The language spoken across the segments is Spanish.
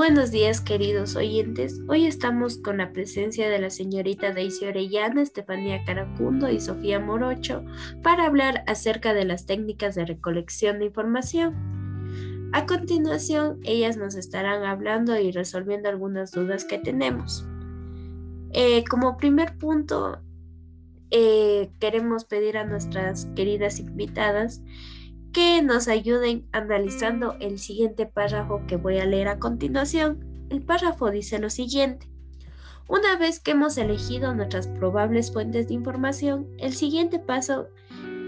Buenos días, queridos oyentes. Hoy estamos con la presencia de la señorita Daisy Orellana, Estefanía Caracundo y Sofía Morocho para hablar acerca de las técnicas de recolección de información. A continuación, ellas nos estarán hablando y resolviendo algunas dudas que tenemos. Eh, como primer punto, eh, queremos pedir a nuestras queridas invitadas que nos ayuden analizando el siguiente párrafo que voy a leer a continuación. El párrafo dice lo siguiente. Una vez que hemos elegido nuestras probables fuentes de información, el siguiente paso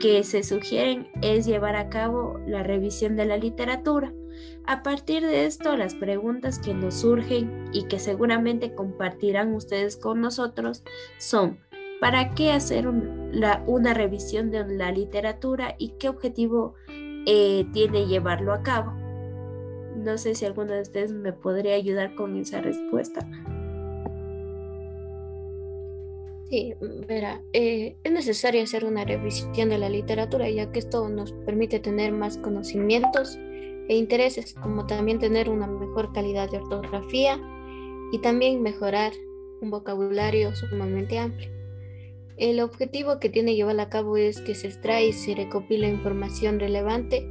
que se sugieren es llevar a cabo la revisión de la literatura. A partir de esto, las preguntas que nos surgen y que seguramente compartirán ustedes con nosotros son, ¿para qué hacer una revisión de la literatura y qué objetivo eh, tiene llevarlo a cabo. No sé si alguno de ustedes me podría ayudar con esa respuesta. Sí, verá, eh, es necesario hacer una revisión de la literatura ya que esto nos permite tener más conocimientos e intereses, como también tener una mejor calidad de ortografía y también mejorar un vocabulario sumamente amplio. El objetivo que tiene llevar a cabo es que se extrae y se recopila información relevante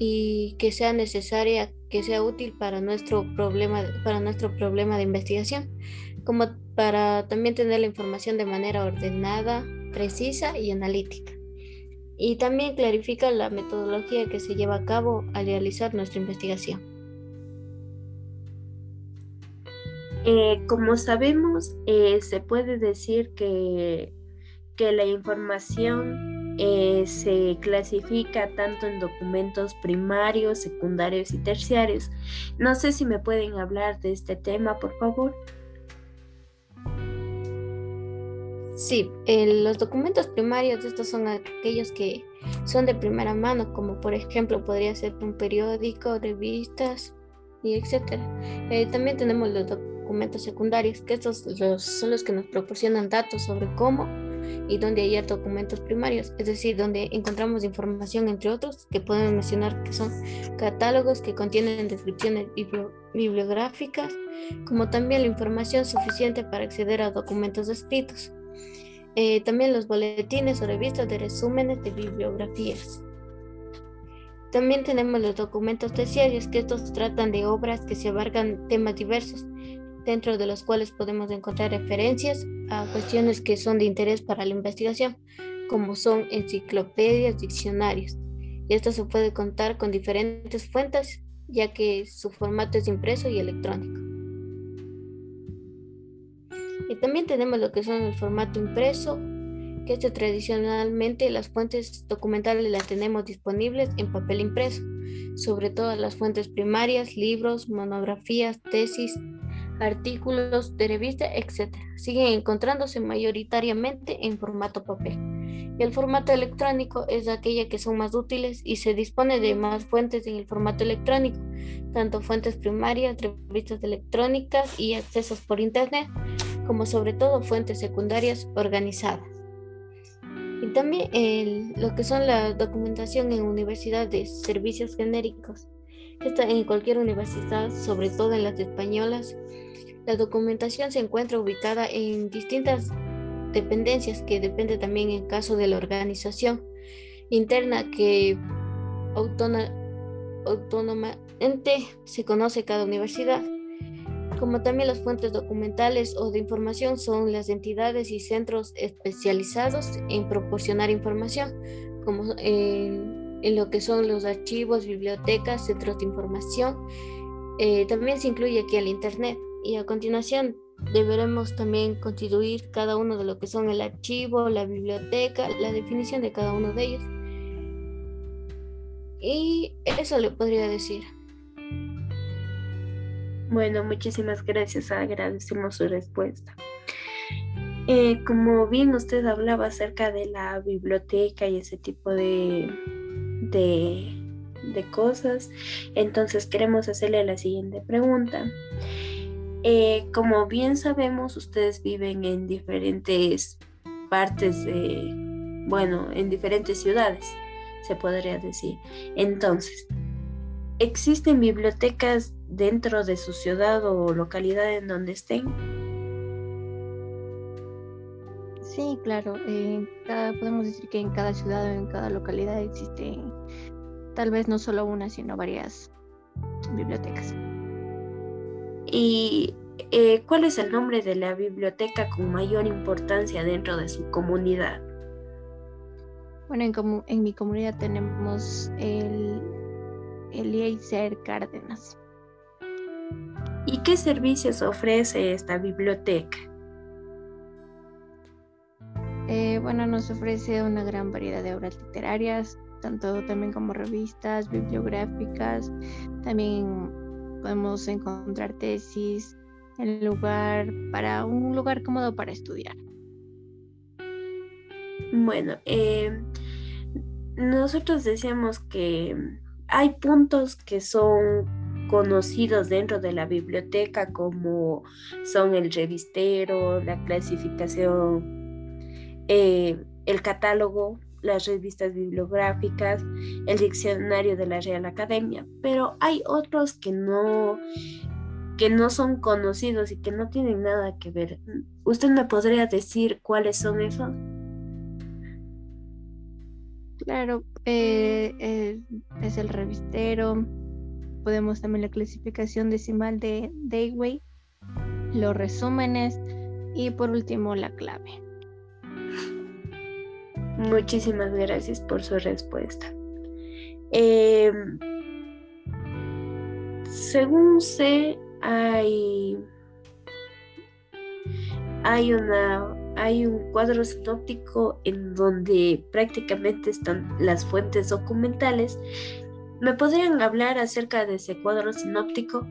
y que sea necesaria, que sea útil para nuestro problema, para nuestro problema de investigación, como para también tener la información de manera ordenada, precisa y analítica. Y también clarifica la metodología que se lleva a cabo al realizar nuestra investigación. Eh, como sabemos, eh, se puede decir que que la información eh, se clasifica tanto en documentos primarios, secundarios y terciarios. No sé si me pueden hablar de este tema, por favor. Sí, los documentos primarios, estos son aquellos que son de primera mano, como por ejemplo podría ser un periódico, revistas y etcétera. Eh, también tenemos los documentos secundarios, que estos son los que nos proporcionan datos sobre cómo y donde hay documentos primarios, es decir, donde encontramos información entre otros que podemos mencionar que son catálogos que contienen descripciones bibliográficas, como también la información suficiente para acceder a documentos escritos. Eh, también los boletines o revistas de resúmenes de bibliografías. También tenemos los documentos terciarios, que estos tratan de obras que se abarcan temas diversos, dentro de los cuales podemos encontrar referencias a cuestiones que son de interés para la investigación, como son enciclopedias, diccionarios. Y esto se puede contar con diferentes fuentes, ya que su formato es impreso y electrónico. Y también tenemos lo que son el formato impreso, que este tradicionalmente las fuentes documentales las tenemos disponibles en papel impreso, sobre todo las fuentes primarias, libros, monografías, tesis, artículos de revista, etc. Siguen encontrándose mayoritariamente en formato papel. Y el formato electrónico es aquella que son más útiles y se dispone de más fuentes en el formato electrónico, tanto fuentes primarias, revistas electrónicas y accesos por Internet, como sobre todo fuentes secundarias organizadas. Y también lo que son la documentación en universidades, servicios genéricos. Esta en cualquier universidad, sobre todo en las españolas, la documentación se encuentra ubicada en distintas dependencias que depende también en caso de la organización interna que autónomamente se conoce cada universidad. Como también las fuentes documentales o de información son las entidades y centros especializados en proporcionar información, como en, lo que son los archivos, bibliotecas, centros de información. Eh, también se incluye aquí el Internet y a continuación deberemos también constituir cada uno de lo que son el archivo, la biblioteca, la definición de cada uno de ellos. Y eso le podría decir. Bueno, muchísimas gracias, agradecemos su respuesta. Eh, como bien usted hablaba acerca de la biblioteca y ese tipo de, de, de cosas, entonces queremos hacerle la siguiente pregunta. Eh, como bien sabemos, ustedes viven en diferentes partes de, bueno, en diferentes ciudades, se podría decir. Entonces, ¿existen bibliotecas dentro de su ciudad o localidad en donde estén? Sí, claro. podemos decir que en cada ciudad o en cada localidad existe tal vez no solo una, sino varias bibliotecas. ¿Y eh, cuál es el nombre de la biblioteca con mayor importancia dentro de su comunidad? Bueno, en, en mi comunidad tenemos el Eliezer Cárdenas. ¿Y qué servicios ofrece esta biblioteca? Eh, bueno, nos ofrece una gran variedad de obras literarias, tanto también como revistas bibliográficas. También podemos encontrar tesis, el lugar para un lugar cómodo para estudiar. Bueno, eh, nosotros decíamos que hay puntos que son conocidos dentro de la biblioteca como son el revistero, la clasificación, eh, el catálogo, las revistas bibliográficas, el diccionario de la Real Academia, pero hay otros que no que no son conocidos y que no tienen nada que ver. ¿Usted me podría decir cuáles son esos? Claro, eh, es el revistero, podemos también la clasificación decimal de Dayway, los resúmenes y por último la clave. Muchísimas gracias por su respuesta. Em, según sé, hay, hay una hay un cuadro sinóptico en donde prácticamente están las fuentes documentales. ¿Me podrían hablar acerca de ese cuadro sinóptico?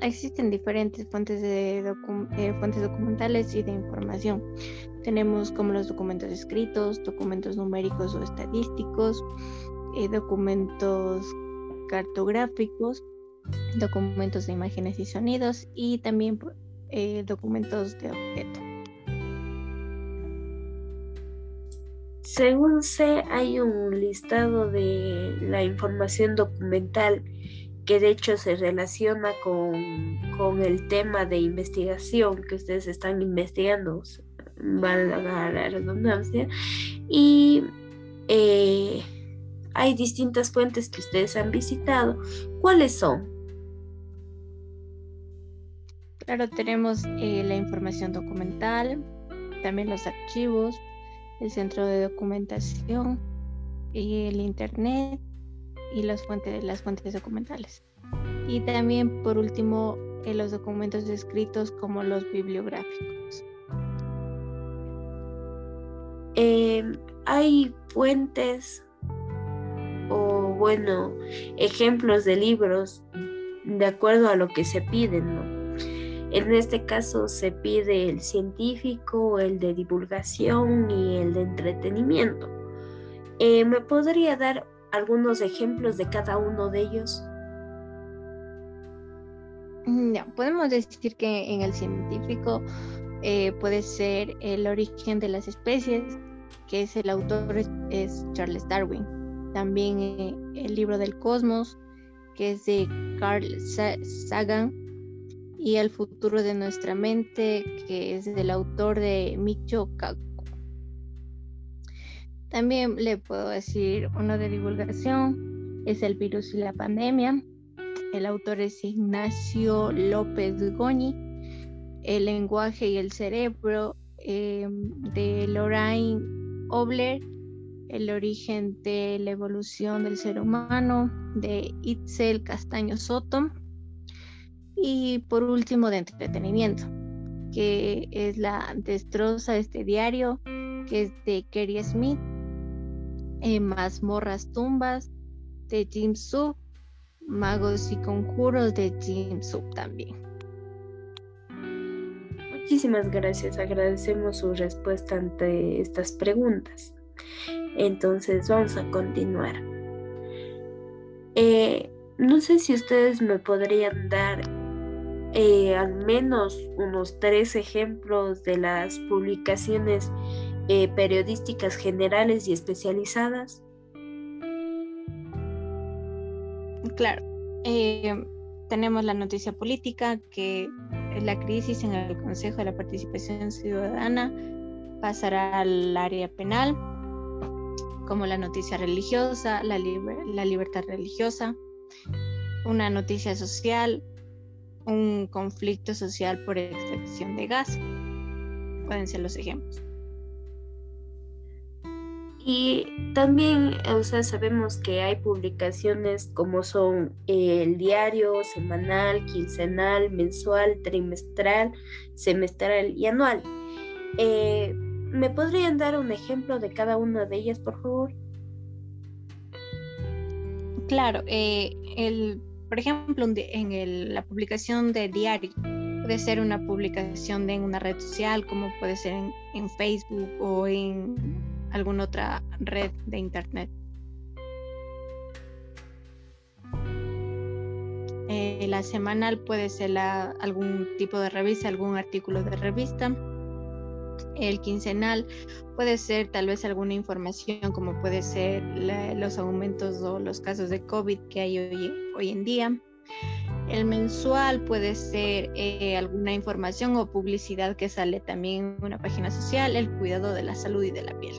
Existen diferentes fuentes, de eh, fuentes documentales y de información. Tenemos como los documentos escritos, documentos numéricos o estadísticos, eh, documentos cartográficos, documentos de imágenes y sonidos y también eh, documentos de objeto. Según sé, hay un listado de la información documental que de hecho se relaciona con, el tema de investigación que ustedes están investigando, valga la redundancia, y eh, hay distintas fuentes que ustedes han visitado. ¿Cuáles son? Claro, tenemos eh, la información documental, también los archivos, el centro de documentación, y el internet y las fuentes, las fuentes documentales. Y también, por último, los documentos escritos como los bibliográficos. Em, hay fuentes o, bueno, ejemplos de libros de acuerdo a lo que se piden, ¿no? En este caso se pide el científico, el de divulgación y el de entretenimiento. Eh, ¿Me podría dar algunos ejemplos de cada uno de ellos? Podemos decir que en el científico eh, puede ser el origen de las especies, que es el autor es Charles Darwin. También eh, el libro del cosmos, que es de Carl Sagan y El futuro de nuestra mente, que es del autor de Micho. También le puedo decir uno de divulgación, es El virus y la pandemia. El autor es Ignacio López Goñi. El lenguaje y el cerebro em, de Lorraine Obler. El origen de la evolución del ser humano de Itzel Castaño Soto y por último, de entretenimiento, que es la destroza este diario, que es de Kerry Smith, eh, Mazmorras Tumbas, de Jim Sub, Magos y Conjuros de Jim Sub también. Muchísimas gracias, agradecemos su respuesta ante estas preguntas. Entonces vamos a continuar. Eh, no sé si ustedes me podrían dar eh, al menos unos tres ejemplos de las publicaciones eh, periodísticas generales y especializadas? Claro. Eh, tenemos la noticia política, que la crisis en el Consejo de la Participación Ciudadana pasará al área penal, como la noticia religiosa, la, la libertad religiosa, una noticia social, un conflicto social por extracción de gas. Pueden ser los ejemplos. Y también, o sea, sabemos que hay publicaciones como son el diario, semanal, quincenal, mensual, trimestral, semestral y anual. Eh, ¿Me podrían dar un ejemplo de cada una de ellas, por favor? Claro, eh, el, por ejemplo, en la publicación de diario puede ser una publicación de una red social, como puede ser en Facebook o en alguna otra red de internet. Eh, la semanal puede ser algún tipo de revista, algún artículo de revista. El quincenal puede ser tal vez alguna información como puede ser los aumentos o los casos de COVID que hay hoy, hoy en día. El mensual puede ser eh, alguna información o publicidad que sale también en una página social, el cuidado de la salud y de la piel.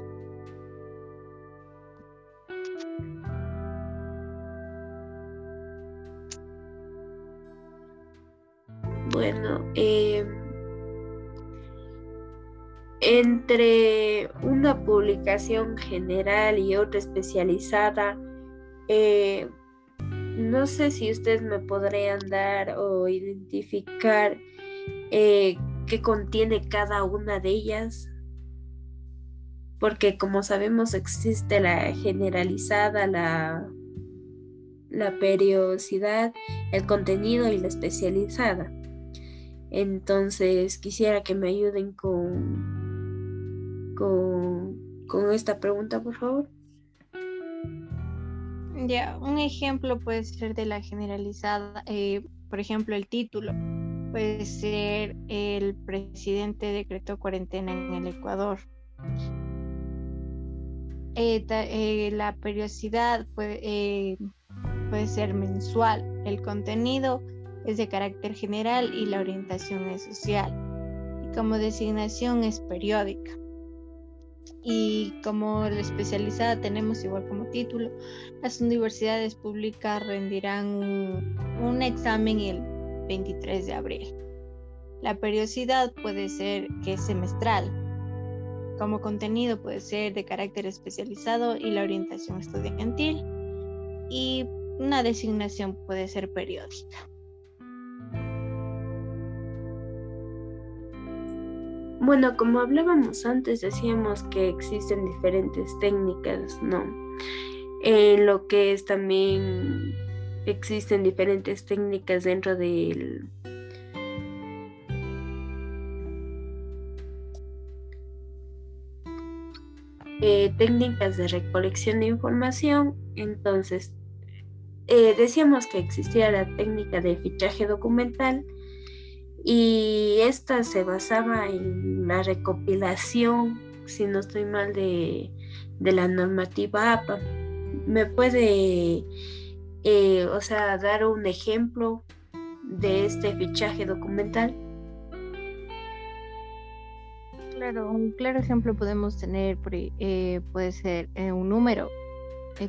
Bueno, em, entre una publicación general y otra especializada, eh, no sé si ustedes me podrían dar o identificar eh, qué contiene cada una de ellas, porque como sabemos existe la generalizada, la, la periodicidad, el contenido y la especializada. Entonces quisiera que me ayuden con, con, esta pregunta, por favor. Ya, un ejemplo puede ser de la generalizada, eh, por ejemplo, el título. Puede ser el presidente decretó cuarentena en el Ecuador. Eh, eh, la periodicidad puede, puede ser mensual. El contenido es de carácter general y la orientación es social. Y como designación es periódica. Y como especializada tenemos igual como título, las universidades públicas rendirán un, examen el 23 de abril. La periodicidad puede ser que es semestral, como contenido puede ser de carácter especializado y la orientación estudiantil y una designación puede ser periódica. Bueno, como hablábamos antes, decíamos que existen diferentes técnicas, ¿no? En lo que es también existen diferentes técnicas dentro del eh, técnicas de recolección de información. Entonces, eh, decíamos que existía la técnica de fichaje documental y esta se basaba en la recopilación, si no estoy mal, de, la normativa APA. ¿Me puede, eh, o sea, dar un ejemplo de este fichaje documental? Claro, un claro ejemplo podemos tener, eh, puede ser eh, un número,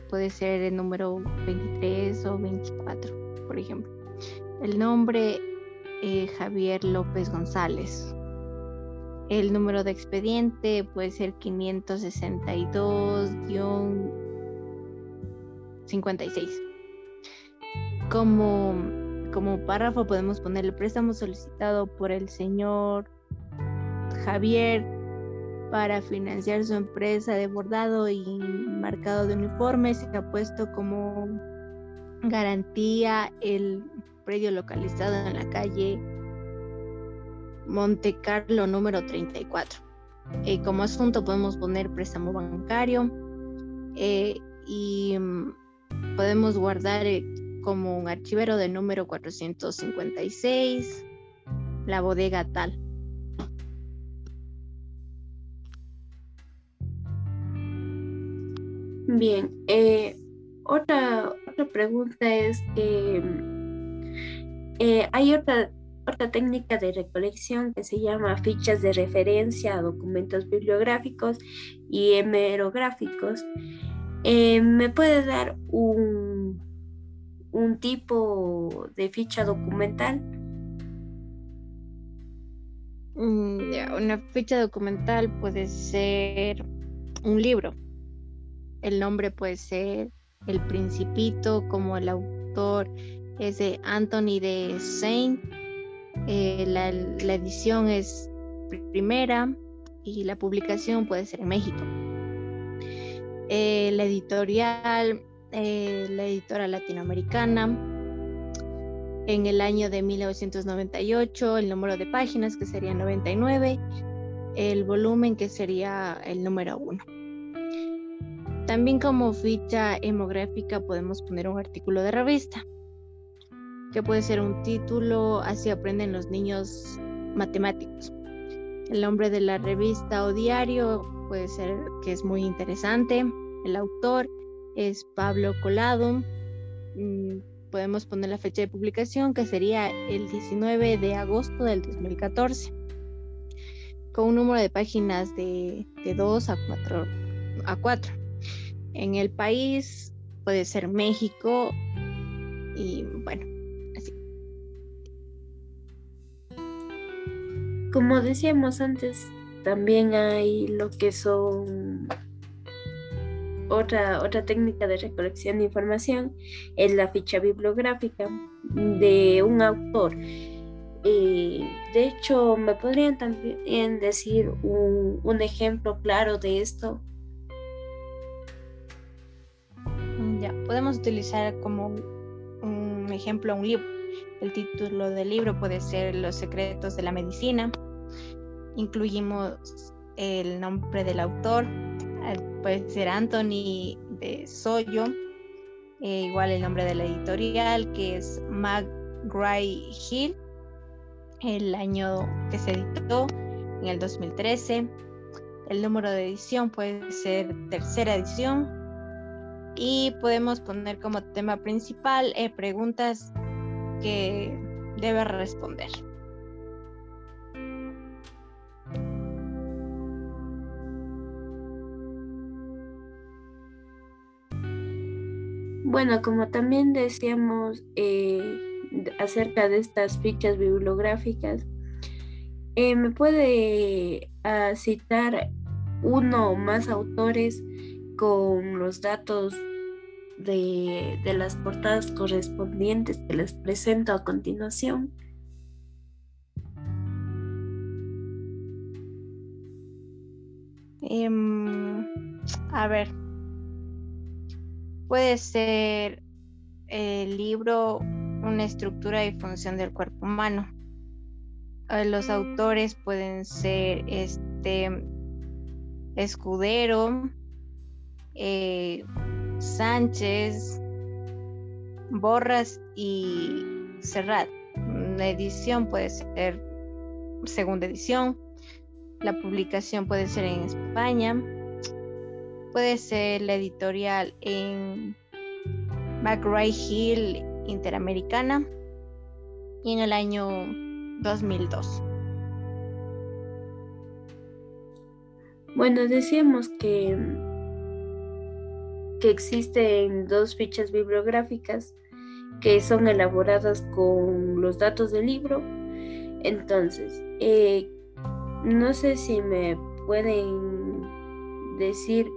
puede ser el número 23 o 24, por ejemplo. El nombre eh, Javier López González. El número de expediente puede ser 562-56. Como, como párrafo podemos poner el préstamo solicitado por el señor Javier para financiar su empresa de bordado y marcado de uniformes. Se ha puesto como garantía el predio localizado en la calle Monte Carlo número 34. Eh, como asunto podemos poner préstamo bancario eh, y mm, podemos guardar eh, como un archivero de número 456 la bodega tal. Bien, otra, otra pregunta es que eh, hay otra, otra técnica de recolección que se llama fichas de referencia documentos bibliográficos y hemerográficos. Eh, ¿Me puede dar un, un tipo de ficha documental? Mm, una ficha documental puede ser un libro. El nombre puede ser El Principito, como el autor es de Anthony de Saint. Eh, la, edición es primera y la publicación puede ser en México. Eh, la editorial, eh, la editora latinoamericana. En el año de 1998, el número de páginas que sería 99, el volumen que sería el número 1. También como ficha hemográfica podemos poner un artículo de revista que puede ser un título, así aprenden los niños matemáticos. El nombre de la revista o diario puede ser que es muy interesante. El autor es Pablo Colado. Mm, podemos poner la fecha de publicación que sería el 19 de agosto del 2014 con un número de páginas de, de 2 a 4, a 4. En el país puede ser México y bueno, Como decíamos antes, también hay lo que son otra, otra técnica de recolección de información, es la ficha bibliográfica de un autor. Eh, de hecho, ¿me podrían también decir un, un ejemplo claro de esto? Podemos utilizar como un ejemplo un libro el título del libro puede ser Los secretos de la medicina. Incluimos el nombre del autor, puede ser Anthony de Soyo, eh, igual el nombre de la editorial que es McGraw Hill, el año que se editó en el 2013. El número de edición puede ser tercera edición. Y podemos poner como tema principal eh, preguntas que debe responder. Bueno, como también decíamos eh, acerca de estas fichas bibliográficas, eh, ¿me puede ah, citar uno o más autores con los datos de, las portadas correspondientes que les presento a continuación. Em, a ver, puede ser el libro Una estructura y función del cuerpo humano. Eh, los autores pueden ser este Escudero, eh, Sánchez, Borras y Serrat. La edición puede ser segunda edición. La publicación puede ser en España. Puede ser la editorial en McRae Hill Interamericana y en el año 2002. Bueno, decíamos que que existen dos fichas bibliográficas que son elaboradas con los datos del libro. Entonces, eh, no sé si me pueden decir,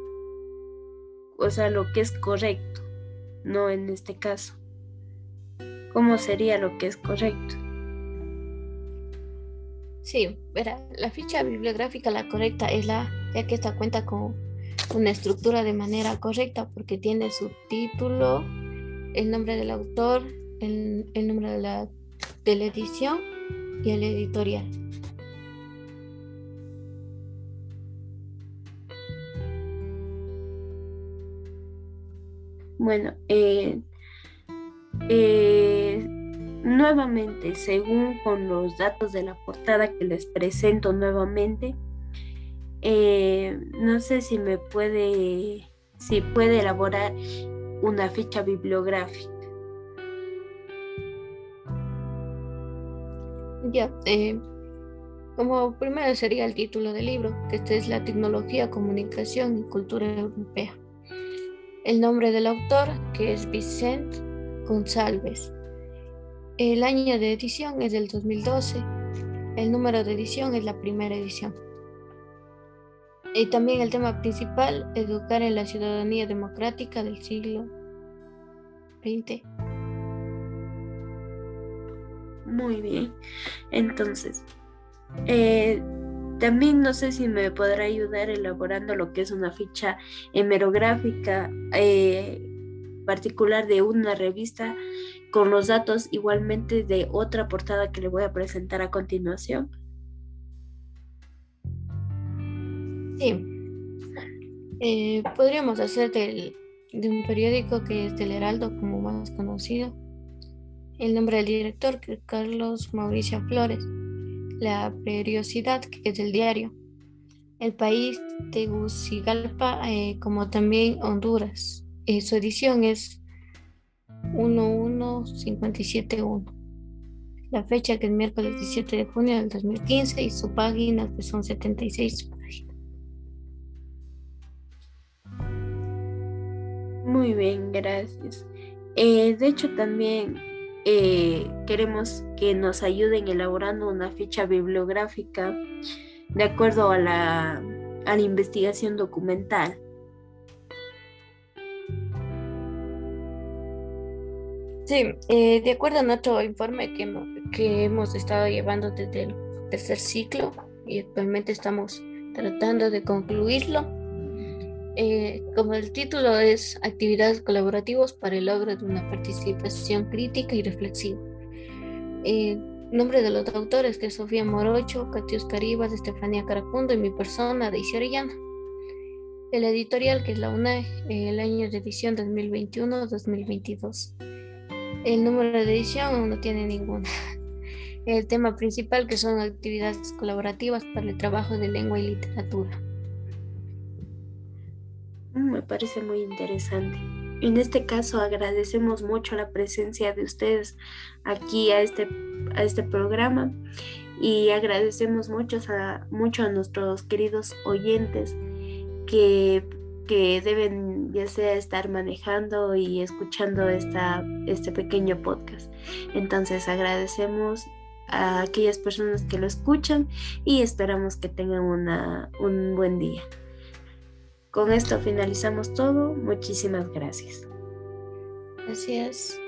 o sea, lo que es correcto, no en este caso. ¿Cómo sería lo que es correcto? Sí, verá, la ficha bibliográfica, la correcta es la, ya que esta cuenta con una estructura de manera correcta porque tiene su título, el nombre del autor, el, nombre de la, de la edición y el editorial. Bueno, eh, eh, nuevamente, según con los datos de la portada que les presento nuevamente, eh, no sé si me puede, si puede elaborar una ficha bibliográfica? Ya, eh, como primero sería el título del libro, que este es La tecnología, comunicación y cultura europea. El nombre del autor, que es Vicente González. El año de edición es del 2012. El número de edición es la primera edición. Y también el tema principal, educar en la ciudadanía democrática del siglo XX. Muy bien. Entonces, eh, también no sé si me podrá ayudar elaborando lo que es una ficha hemerográfica eh, particular de una revista con los datos igualmente de otra portada que le voy a presentar a continuación. Sí, eh, podríamos hacer de un periódico que es del Heraldo como más conocido. El nombre del director que es Carlos Mauricio Flores la periodicidad, que es el diario, el país, Tegucigalpa, eh, como también Honduras. Eh, su edición es 11571. La fecha que es miércoles 17 de junio del 2015 y su página que son 76 páginas. Muy bien, gracias. Eh, de hecho, también eh, queremos que nos ayuden elaborando una ficha bibliográfica de acuerdo a la, investigación documental. Sí, eh, de acuerdo a nuestro informe que hemos estado llevando desde el tercer ciclo y actualmente estamos tratando de concluirlo. Eh, como el título es Actividades colaborativas para el logro de una participación crítica y reflexiva. Eh, nombre de los autores que Sofía Morocho, Catius Caribas, Estefanía Caracundo y mi persona, Daisy Orellana. El editorial que es la UNAE, el año de edición 2021-2022. El número de edición no tiene ninguna. El tema principal que son actividades colaborativas para el trabajo de lengua y literatura. Me parece muy interesante. En este caso agradecemos mucho la presencia de ustedes aquí a este, a este programa y agradecemos mucho a, mucho a nuestros queridos oyentes que, que deben ya sea estar manejando y escuchando esta, este pequeño podcast. Entonces agradecemos a aquellas personas que lo escuchan y esperamos que tengan una, un buen día. Con esto finalizamos todo. Muchísimas gracias. Gracias.